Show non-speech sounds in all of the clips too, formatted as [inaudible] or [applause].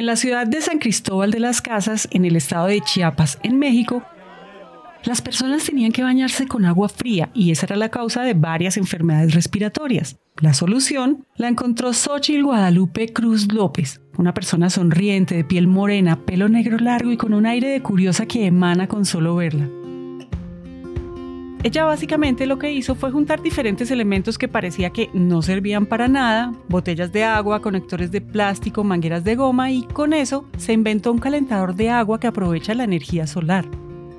En la ciudad de San Cristóbal de las Casas, en el estado de Chiapas, en México, las personas tenían que bañarse con agua fría y esa era la causa de varias enfermedades respiratorias. La solución la encontró Xochitl Guadalupe Cruz López, una persona sonriente, de piel morena, pelo negro largo y con un aire de curiosa que emana con solo verla. Ella básicamente lo que hizo fue juntar diferentes elementos que parecía que no servían para nada, botellas de agua, conectores de plástico, mangueras de goma y con eso se inventó un calentador de agua que aprovecha la energía solar.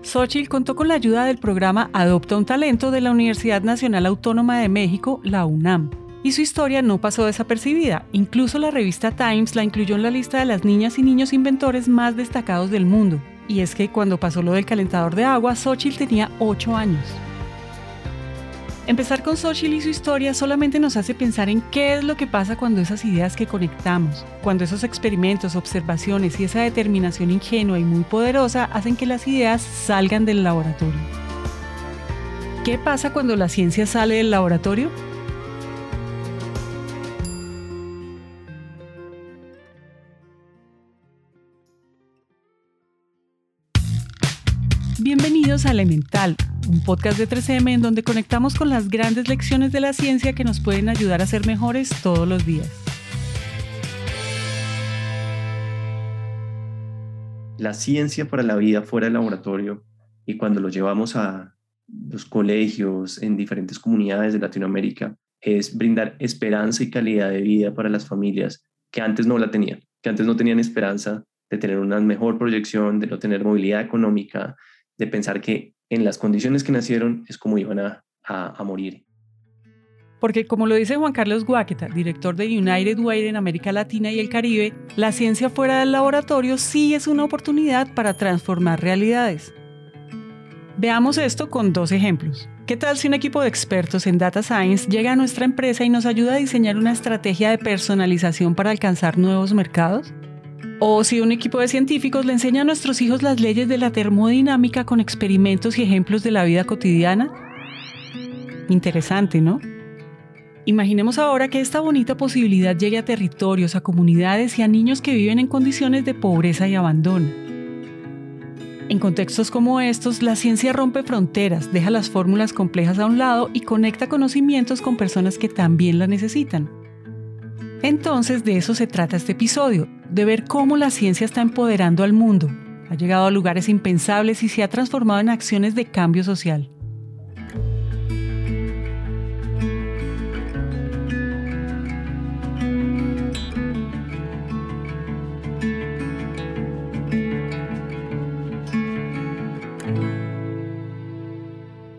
Xochitl contó con la ayuda del programa Adopta un Talento de la Universidad Nacional Autónoma de México, la UNAM. Y su historia no pasó desapercibida, incluso la revista Times la incluyó en la lista de las niñas y niños inventores más destacados del mundo. Y es que cuando pasó lo del calentador de agua, Xochitl tenía 8 años. Empezar con Xochitl y su historia solamente nos hace pensar en qué es lo que pasa cuando esas ideas que conectamos, cuando esos experimentos, observaciones y esa determinación ingenua y muy poderosa hacen que las ideas salgan del laboratorio. ¿Qué pasa cuando la ciencia sale del laboratorio? Bienvenidos Elemental, un podcast de 3M en donde conectamos con las grandes lecciones de la ciencia que nos pueden ayudar a ser mejores todos los días. La ciencia para la vida fuera del laboratorio y cuando lo llevamos a los colegios en diferentes comunidades de Latinoamérica es brindar esperanza y calidad de vida para las familias que antes no la tenían, que antes no tenían esperanza de tener una mejor proyección, de no tener movilidad económica, de pensar que en las condiciones que nacieron es como iban a, a, morir. Porque como lo dice Juan Carlos Guaqueta, director de United Way en América Latina y el Caribe, la ciencia fuera del laboratorio sí es una oportunidad para transformar realidades. Veamos esto con dos ejemplos. ¿Qué tal si un equipo de expertos en Data Science llega a nuestra empresa y nos ayuda a diseñar una estrategia de personalización para alcanzar nuevos mercados? O si un equipo de científicos le enseña a nuestros hijos las leyes de la termodinámica con experimentos y ejemplos de la vida cotidiana. Interesante, ¿no? Imaginemos ahora que esta bonita posibilidad llegue a territorios, a comunidades y a niños que viven en condiciones de pobreza y abandono. En contextos como estos, la ciencia rompe fronteras, deja las fórmulas complejas a un lado y conecta conocimientos con personas que también la necesitan. Entonces de eso se trata este episodio, de ver cómo la ciencia está empoderando al mundo, ha llegado a lugares impensables y se ha transformado en acciones de cambio social.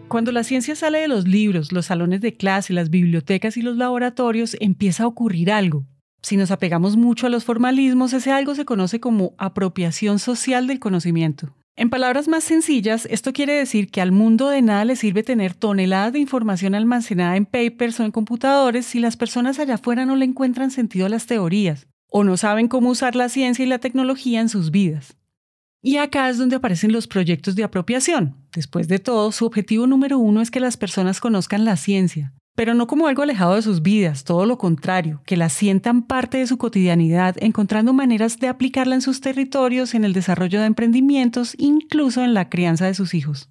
Cuando la ciencia sale de los libros, los salones de clase, las bibliotecas y los laboratorios, empieza a ocurrir algo. Si nos apegamos mucho a los formalismos, ese algo se conoce como apropiación social del conocimiento. En palabras más sencillas, esto quiere decir que al mundo de nada le sirve tener toneladas de información almacenada en papers o en computadores si las personas allá afuera no le encuentran sentido a las teorías o no saben cómo usar la ciencia y la tecnología en sus vidas. Y acá es donde aparecen los proyectos de apropiación. Después de todo, su objetivo número uno es que las personas conozcan la ciencia, pero no como algo alejado de sus vidas, todo lo contrario, que la sientan parte de su cotidianidad, encontrando maneras de aplicarla en sus territorios, en el desarrollo de emprendimientos, incluso en la crianza de sus hijos.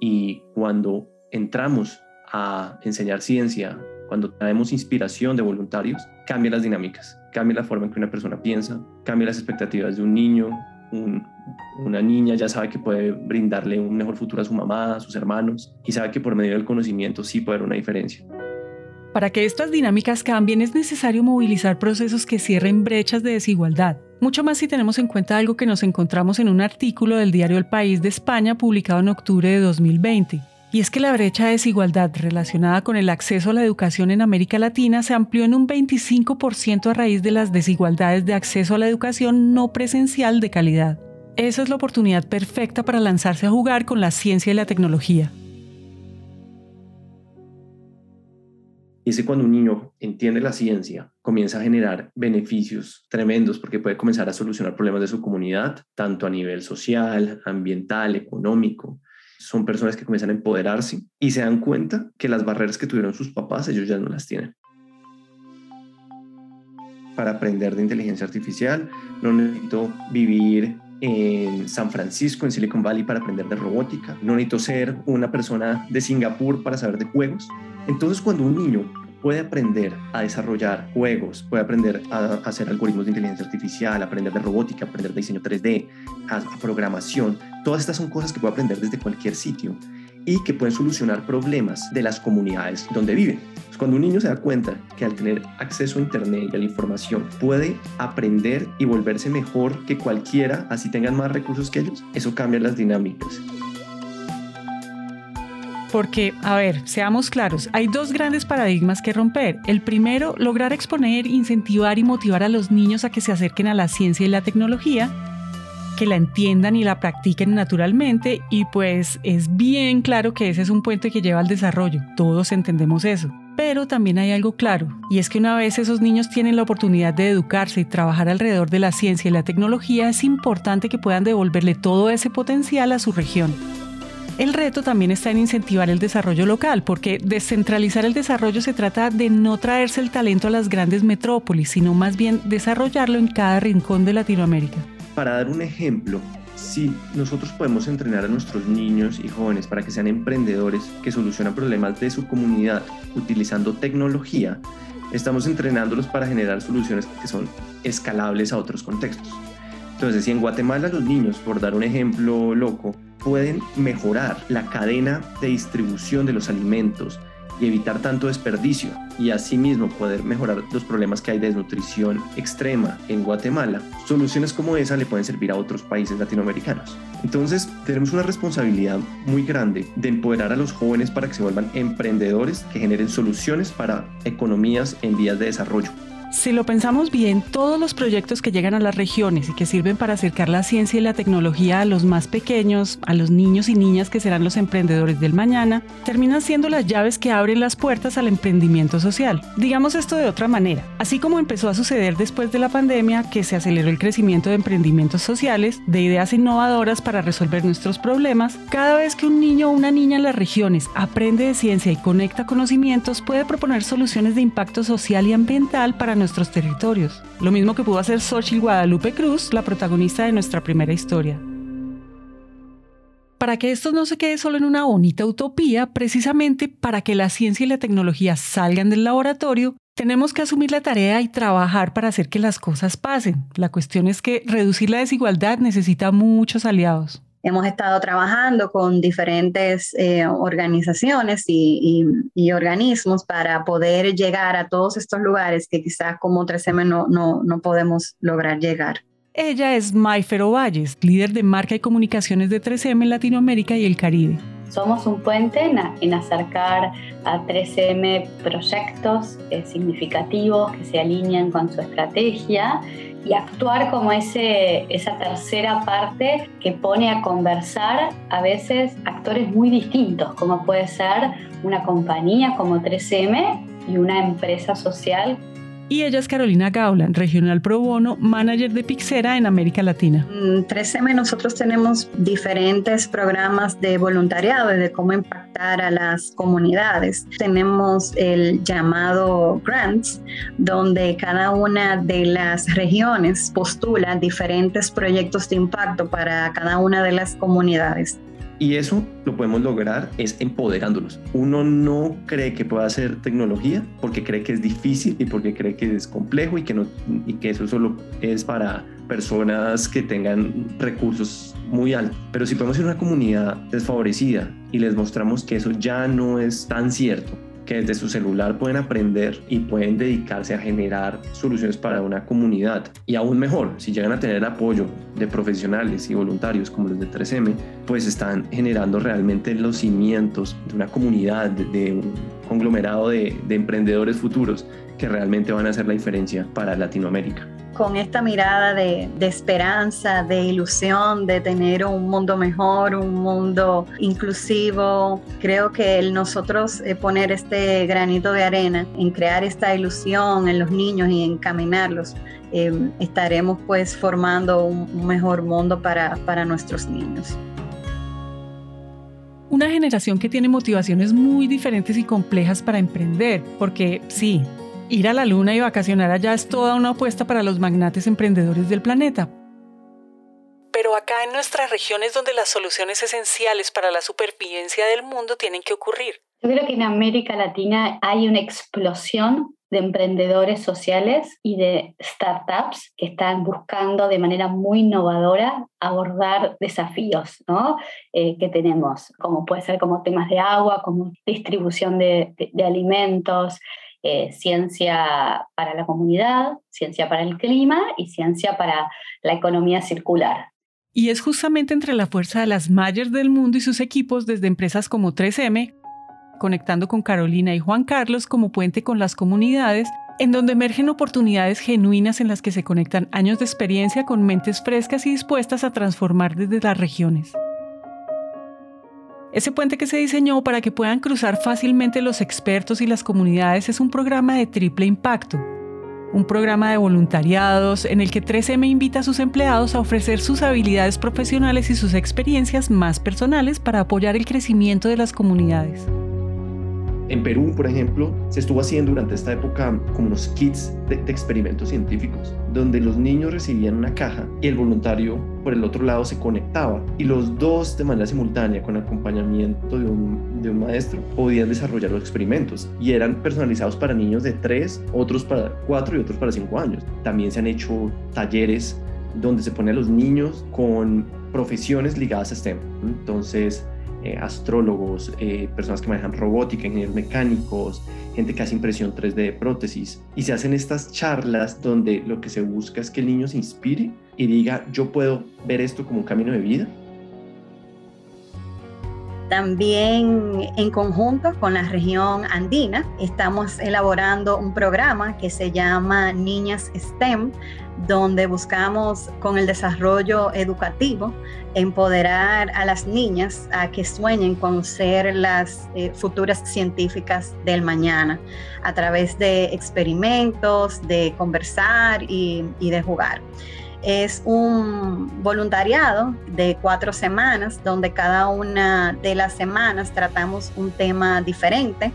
Y cuando entramos a enseñar ciencia, cuando traemos inspiración de voluntarios, cambia las dinámicas cambia la forma en que una persona piensa, cambia las expectativas de un niño, una niña ya sabe que puede brindarle un mejor futuro a su mamá, a sus hermanos, y sabe que por medio del conocimiento sí puede haber una diferencia. Para que estas dinámicas cambien es necesario movilizar procesos que cierren brechas de desigualdad. Mucho más si tenemos en cuenta algo que nos encontramos en un artículo del diario El País de España publicado en octubre de 2020. Y es que la brecha de desigualdad relacionada con el acceso a la educación en América Latina se amplió en un 25% a raíz de las desigualdades de acceso a la educación no presencial de calidad. Esa es la oportunidad perfecta para lanzarse a jugar con la ciencia y la tecnología. Y es cuando un niño entiende la ciencia, comienza a generar beneficios tremendos porque puede comenzar a solucionar problemas de su comunidad, tanto a nivel social, ambiental, económico, son personas que comienzan a empoderarse y se dan cuenta que las barreras que tuvieron sus papás ellos ya no las tienen. para aprender de inteligencia artificial, no necesito vivir en San Francisco, en Silicon Valley, para aprender de robótica, no necesito ser una persona de Singapur para saber de juegos. Entonces, cuando un niño puede aprender a desarrollar juegos, puede aprender a hacer algoritmos de inteligencia artificial, aprender de robótica, aprender de diseño 3D, a, programación, todas estas son cosas que puede aprender desde cualquier sitio y que pueden solucionar problemas de las comunidades donde viven. Pues cuando un niño se da cuenta que al tener acceso a Internet y a la información puede aprender y volverse mejor que cualquiera, así tengan más recursos que ellos, eso cambia las dinámicas. Porque, a ver, seamos claros, hay dos grandes paradigmas que romper. El primero, lograr exponer, incentivar y motivar a los niños a que se acerquen a la ciencia y la tecnología que la entiendan y la practiquen naturalmente y pues es bien claro que ese es un puente que lleva al desarrollo, todos entendemos eso. Pero también hay algo claro, y es que una vez esos niños tienen la oportunidad de educarse y trabajar alrededor de la ciencia y la tecnología, es importante que puedan devolverle todo ese potencial a su región. El reto también está en incentivar el desarrollo local, porque descentralizar el desarrollo se trata de no traerse el talento a las grandes metrópolis, sino más bien desarrollarlo en cada rincón de Latinoamérica. Para dar un ejemplo, si nosotros podemos entrenar a nuestros niños y jóvenes para que sean emprendedores que solucionan problemas de su comunidad utilizando tecnología, estamos entrenándolos para generar soluciones que son escalables a otros contextos. Entonces, si en Guatemala los niños, por dar un ejemplo loco, pueden mejorar la cadena de distribución de los alimentos, y evitar tanto desperdicio y asimismo poder mejorar los problemas que hay de desnutrición extrema en Guatemala, soluciones como esa le pueden servir a otros países latinoamericanos. Entonces tenemos una responsabilidad muy grande de empoderar a los jóvenes para que se vuelvan emprendedores que generen soluciones para economías en vías de desarrollo. Si lo pensamos bien, todos los proyectos que llegan a las regiones y que sirven para acercar la ciencia y la tecnología a los más pequeños, a los niños y niñas que serán los emprendedores del mañana, terminan siendo las llaves que abren las puertas al emprendimiento social. Digamos esto de otra manera, así como empezó a suceder después de la pandemia que se aceleró el crecimiento de emprendimientos sociales, de ideas innovadoras para resolver nuestros problemas, cada vez que un niño o una niña en las regiones aprende de ciencia y conecta conocimientos, puede proponer soluciones de impacto social y ambiental para nuestros territorios. Lo mismo que pudo hacer Xochitl Guadalupe Cruz, la protagonista de nuestra primera historia. Para que esto no se quede solo en una bonita utopía, precisamente para que la ciencia y la tecnología salgan del laboratorio, tenemos que asumir la tarea y trabajar para hacer que las cosas pasen. La cuestión es que reducir la desigualdad necesita muchos aliados. Hemos estado trabajando con diferentes eh, organizaciones y, organismos para poder llegar a todos estos lugares que quizás como 3M no, no, podemos lograr llegar. Ella es Mayfer Ovalles, líder de marca y comunicaciones de 3M en Latinoamérica y el Caribe. Somos un puente en, acercar a 3M proyectos eh, significativos que se alinean con su estrategia y actuar como ese, esa tercera parte que pone a conversar a veces actores muy distintos, como puede ser una compañía como 3M y una empresa social y ella es Carolina Gauland, regional pro bono, manager de Pixera en América Latina. En 3M nosotros tenemos diferentes programas de voluntariado de cómo impactar a las comunidades. Tenemos el llamado Grants, donde cada una de las regiones postula diferentes proyectos de impacto para cada una de las comunidades. Y eso lo podemos lograr es empoderándolos. Uno no cree que pueda hacer tecnología porque cree que es difícil y porque cree que es complejo y que, y que eso solo es para personas que tengan recursos muy altos. Pero si podemos ser una comunidad desfavorecida y les mostramos que eso ya no es tan cierto, que desde su celular pueden aprender y pueden dedicarse a generar soluciones para una comunidad. Y aún mejor, si llegan a tener apoyo de profesionales y voluntarios como los de 3M, pues están generando realmente los cimientos de una comunidad, de, un conglomerado de emprendedores futuros que realmente van a hacer la diferencia para Latinoamérica con esta mirada de, esperanza, de ilusión, de tener un mundo mejor, un mundo inclusivo. Creo que nosotros eh, poner este granito de arena en crear esta ilusión en los niños y encaminarlos, eh, estaremos pues formando un, mejor mundo para, para nuestros niños. Una generación que tiene motivaciones muy diferentes y complejas para emprender, porque sí, Ir a la luna y vacacionar allá es toda una apuesta para los magnates emprendedores del planeta. Pero acá en nuestras regiones donde las soluciones esenciales para la supervivencia del mundo tienen que ocurrir. Yo creo que en América Latina hay una explosión de emprendedores sociales y de startups que están buscando de manera muy innovadora abordar desafíos ¿no? Eh, que tenemos, como puede ser como temas de agua, como distribución de, alimentos, eh, ciencia para la comunidad, ciencia para el clima y ciencia para la economía circular. Y es justamente entre la fuerza de las Mayers del mundo y sus equipos desde empresas como 3M conectando con Carolina y Juan Carlos como puente con las comunidades, en donde emergen oportunidades genuinas en las que se conectan años de experiencia con mentes frescas y dispuestas a transformar desde las regiones. Ese puente que se diseñó para que puedan cruzar fácilmente los expertos y las comunidades es un programa de triple impacto. Un programa de voluntariados en el que 3M invita a sus empleados a ofrecer sus habilidades profesionales y sus experiencias más personales para apoyar el crecimiento de las comunidades. En Perú, por ejemplo, se estuvo haciendo durante esta época como unos kits de, experimentos científicos, donde los niños recibían una caja y el voluntario por el otro lado se conectaba y los dos de manera simultánea con acompañamiento de un, maestro podían desarrollar los experimentos y eran personalizados para niños de 3, otros para 4 y otros para 5 años. También se han hecho talleres donde se pone a los niños con profesiones ligadas a STEM. Entonces, eh, astrólogos, eh, personas que manejan robótica, ingenieros mecánicos, gente que hace impresión 3D de prótesis. Y se hacen estas charlas donde lo que se busca es que el niño se inspire y diga, yo puedo ver esto como un camino de vida. También en conjunto con la región andina estamos elaborando un programa que se llama Niñas STEM, donde buscamos con el desarrollo educativo empoderar a las niñas a que sueñen con ser las eh, futuras científicas del mañana a través de experimentos, de conversar y, y de jugar. Es un voluntariado de cuatro semanas donde cada una de las semanas tratamos un tema diferente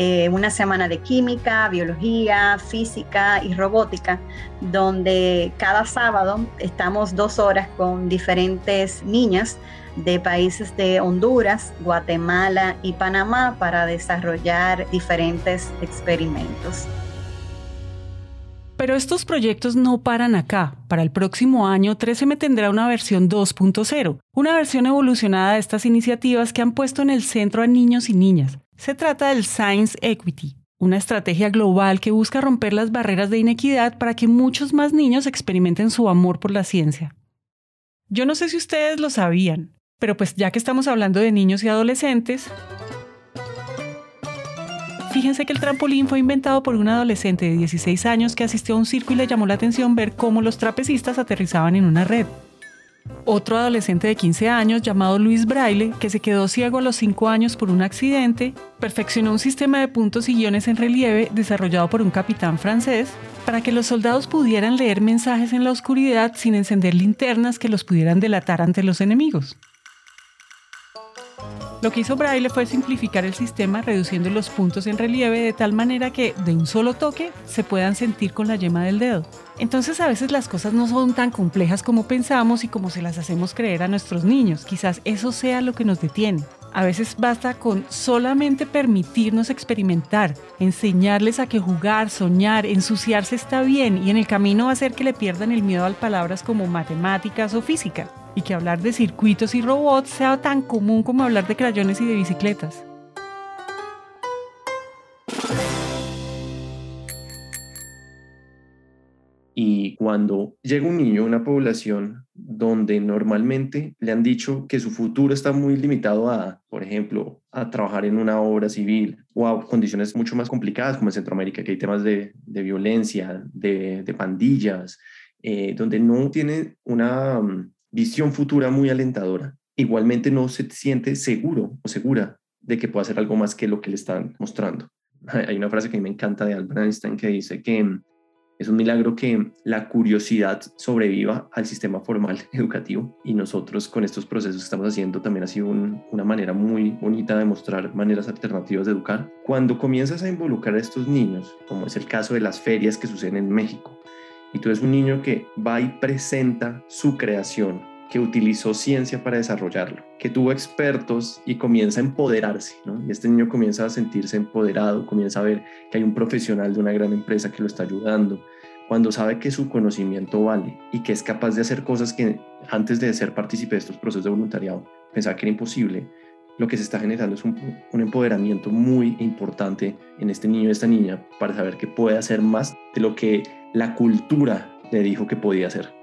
eh, una semana de química, biología, física y robótica, donde cada sábado estamos dos horas con diferentes niñas de países de Honduras, Guatemala y Panamá para desarrollar diferentes experimentos. Pero estos proyectos no paran acá. Para el próximo año, 3M tendrá una versión 2.0, una versión evolucionada de estas iniciativas que han puesto en el centro a niños y niñas, se trata del Science Equity, una estrategia global que busca romper las barreras de inequidad para que muchos más niños experimenten su amor por la ciencia. Yo no sé si ustedes lo sabían, pero pues ya que estamos hablando de niños y adolescentes, fíjense que el trampolín fue inventado por un adolescente de 16 años que asistió a un circo y le llamó la atención ver cómo los trapecistas aterrizaban en una red. Otro adolescente de 15 años llamado Luis Braille, que se quedó ciego a los 5 años por un accidente, perfeccionó un sistema de puntos y guiones en relieve desarrollado por un capitán francés para que los soldados pudieran leer mensajes en la oscuridad sin encender linternas que los pudieran delatar ante los enemigos. Lo que hizo Braille fue simplificar el sistema reduciendo los puntos en relieve de tal manera que de un solo toque se puedan sentir con la yema del dedo. Entonces a veces las cosas no son tan complejas como pensamos y como se las hacemos creer a nuestros niños. Quizás eso sea lo que nos detiene. A veces basta con solamente permitirnos experimentar, enseñarles a que jugar, soñar, ensuciarse está bien y en el camino hacer que le pierdan el miedo a palabras como matemáticas o física y que hablar de circuitos y robots sea tan común como hablar de crayones y de bicicletas. Y cuando llega un niño a una población donde normalmente le han dicho que su futuro está muy limitado a, por ejemplo, a trabajar en una obra civil o a condiciones mucho más complicadas como en Centroamérica, que hay temas de, violencia, de, pandillas, eh, donde no tiene una mm, visión futura muy alentadora, igualmente no se siente seguro o segura de que pueda hacer algo más que lo que le están mostrando. [laughs] Hay una frase que me encanta de Albert Einstein que dice que Es un milagro que la curiosidad sobreviva al sistema formal [laughs] educativo y nosotros con estos procesos que estamos haciendo también ha sido una manera muy bonita de mostrar maneras alternativas de educar. Cuando comienzas a involucrar a estos niños, como es el caso de las ferias que suceden en México, y tú eres un niño que va y presenta su creación, que utilizó ciencia para desarrollarlo, que tuvo expertos y comienza a empoderarse, ¿no? Y este niño comienza a sentirse empoderado, comienza a ver que hay un profesional de una gran empresa que lo está ayudando, cuando sabe que su conocimiento vale y que es capaz de hacer cosas que antes de ser partícipe de estos procesos de voluntariado pensaba que era imposible, lo que se está generando es un, un empoderamiento muy importante en este niño y esta niña para saber que puede hacer más de lo que la cultura le dijo que podía hacer.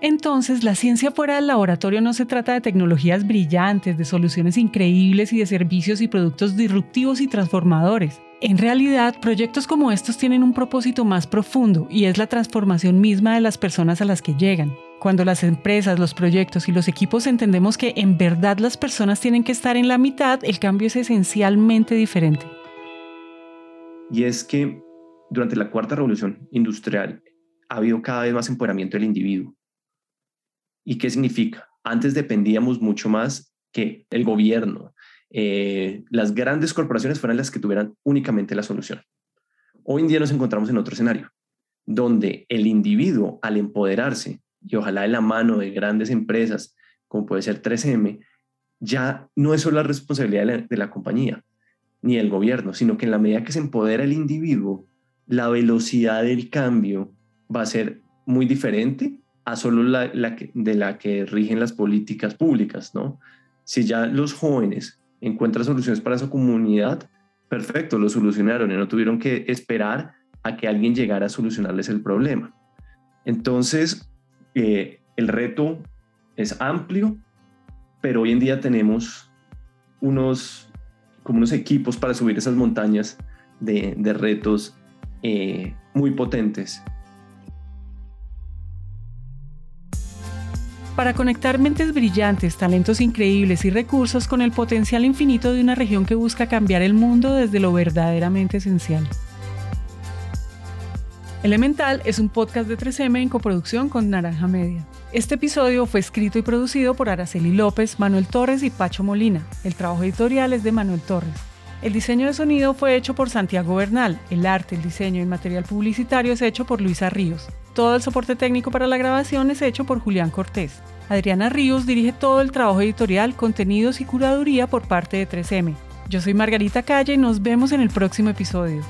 Entonces, la ciencia fuera del laboratorio no se trata de tecnologías brillantes, de soluciones increíbles y de servicios y productos disruptivos y transformadores. En realidad, proyectos como estos tienen un propósito más profundo y es la transformación misma de las personas a las que llegan. Cuando las empresas, los proyectos y los equipos entendemos que en verdad las personas tienen que estar en la mitad, el cambio es esencialmente diferente. Y es que durante la cuarta revolución industrial ha habido cada vez más empoderamiento del individuo. ¿Y qué significa? Antes dependíamos mucho más que el gobierno, eh, las grandes corporaciones fueran las que tuvieran únicamente la solución. Hoy en día nos encontramos en otro escenario, donde el individuo, al empoderarse, y ojalá de la mano de grandes empresas, como puede ser 3M, ya no es solo la responsabilidad de la, de la compañía ni del gobierno, sino que en la medida que se empodera el individuo, la velocidad del cambio va a ser muy diferente a solo la, de la que rigen las políticas públicas, ¿no? Si ya los jóvenes encuentran soluciones para su comunidad, perfecto, lo solucionaron y no tuvieron que esperar a que alguien llegara a solucionarles el problema. Entonces, eh, el reto es amplio, pero hoy en día tenemos unos, como unos equipos para subir esas montañas de retos eh, muy potentes. Para conectar mentes brillantes, talentos increíbles y recursos con el potencial infinito de una región que busca cambiar el mundo desde lo verdaderamente esencial. Elemental es un podcast de 3M en coproducción con Naranja Media. Este episodio fue escrito y producido por Araceli López, Manuel Torres y Pacho Molina. El trabajo editorial es de Manuel Torres. El diseño de sonido fue hecho por Santiago Bernal. El arte, el diseño y el material publicitario es hecho por Luisa Ríos. Todo el soporte técnico para la grabación es hecho por Julián Cortés. Adriana Ríos dirige todo el trabajo editorial, contenidos y curaduría por parte de 3M. Yo soy Margarita Calle y nos vemos en el próximo episodio.